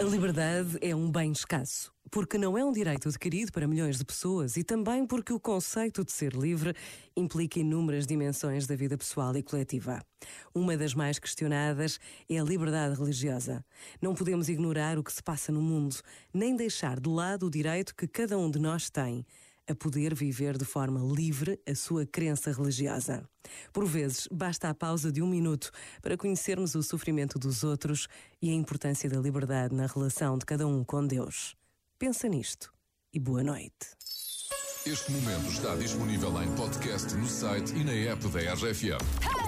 A liberdade é um bem escasso, porque não é um direito adquirido para milhões de pessoas e também porque o conceito de ser livre implica inúmeras dimensões da vida pessoal e coletiva. Uma das mais questionadas é a liberdade religiosa. Não podemos ignorar o que se passa no mundo, nem deixar de lado o direito que cada um de nós tem a poder viver de forma livre a sua crença religiosa. Por vezes, basta a pausa de um minuto para conhecermos o sofrimento dos outros e a importância da liberdade na relação de cada um com Deus. Pensa nisto e boa noite. Este momento está disponível em podcast no site e na app da RFM.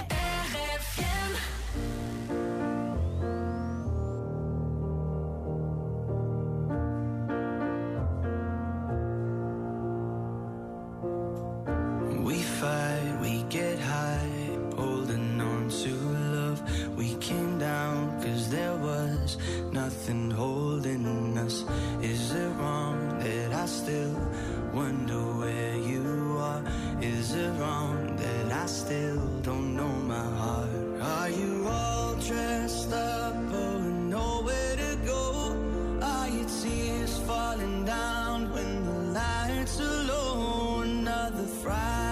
Nothing holding us. Is it wrong that I still wonder where you are? Is it wrong that I still don't know my heart? Are you all dressed up, with nowhere to go? Are your tears falling down when the lights are low? Another Friday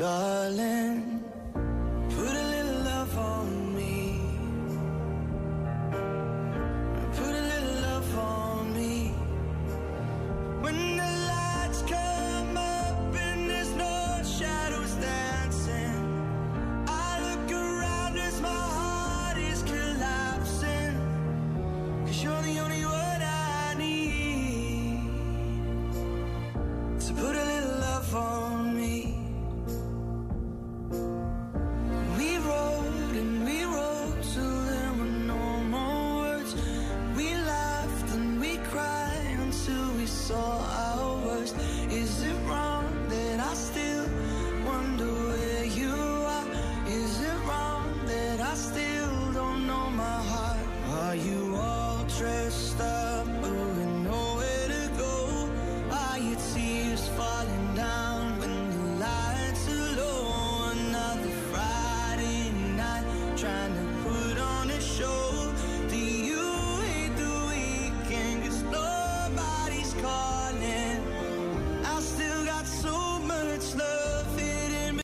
darling, か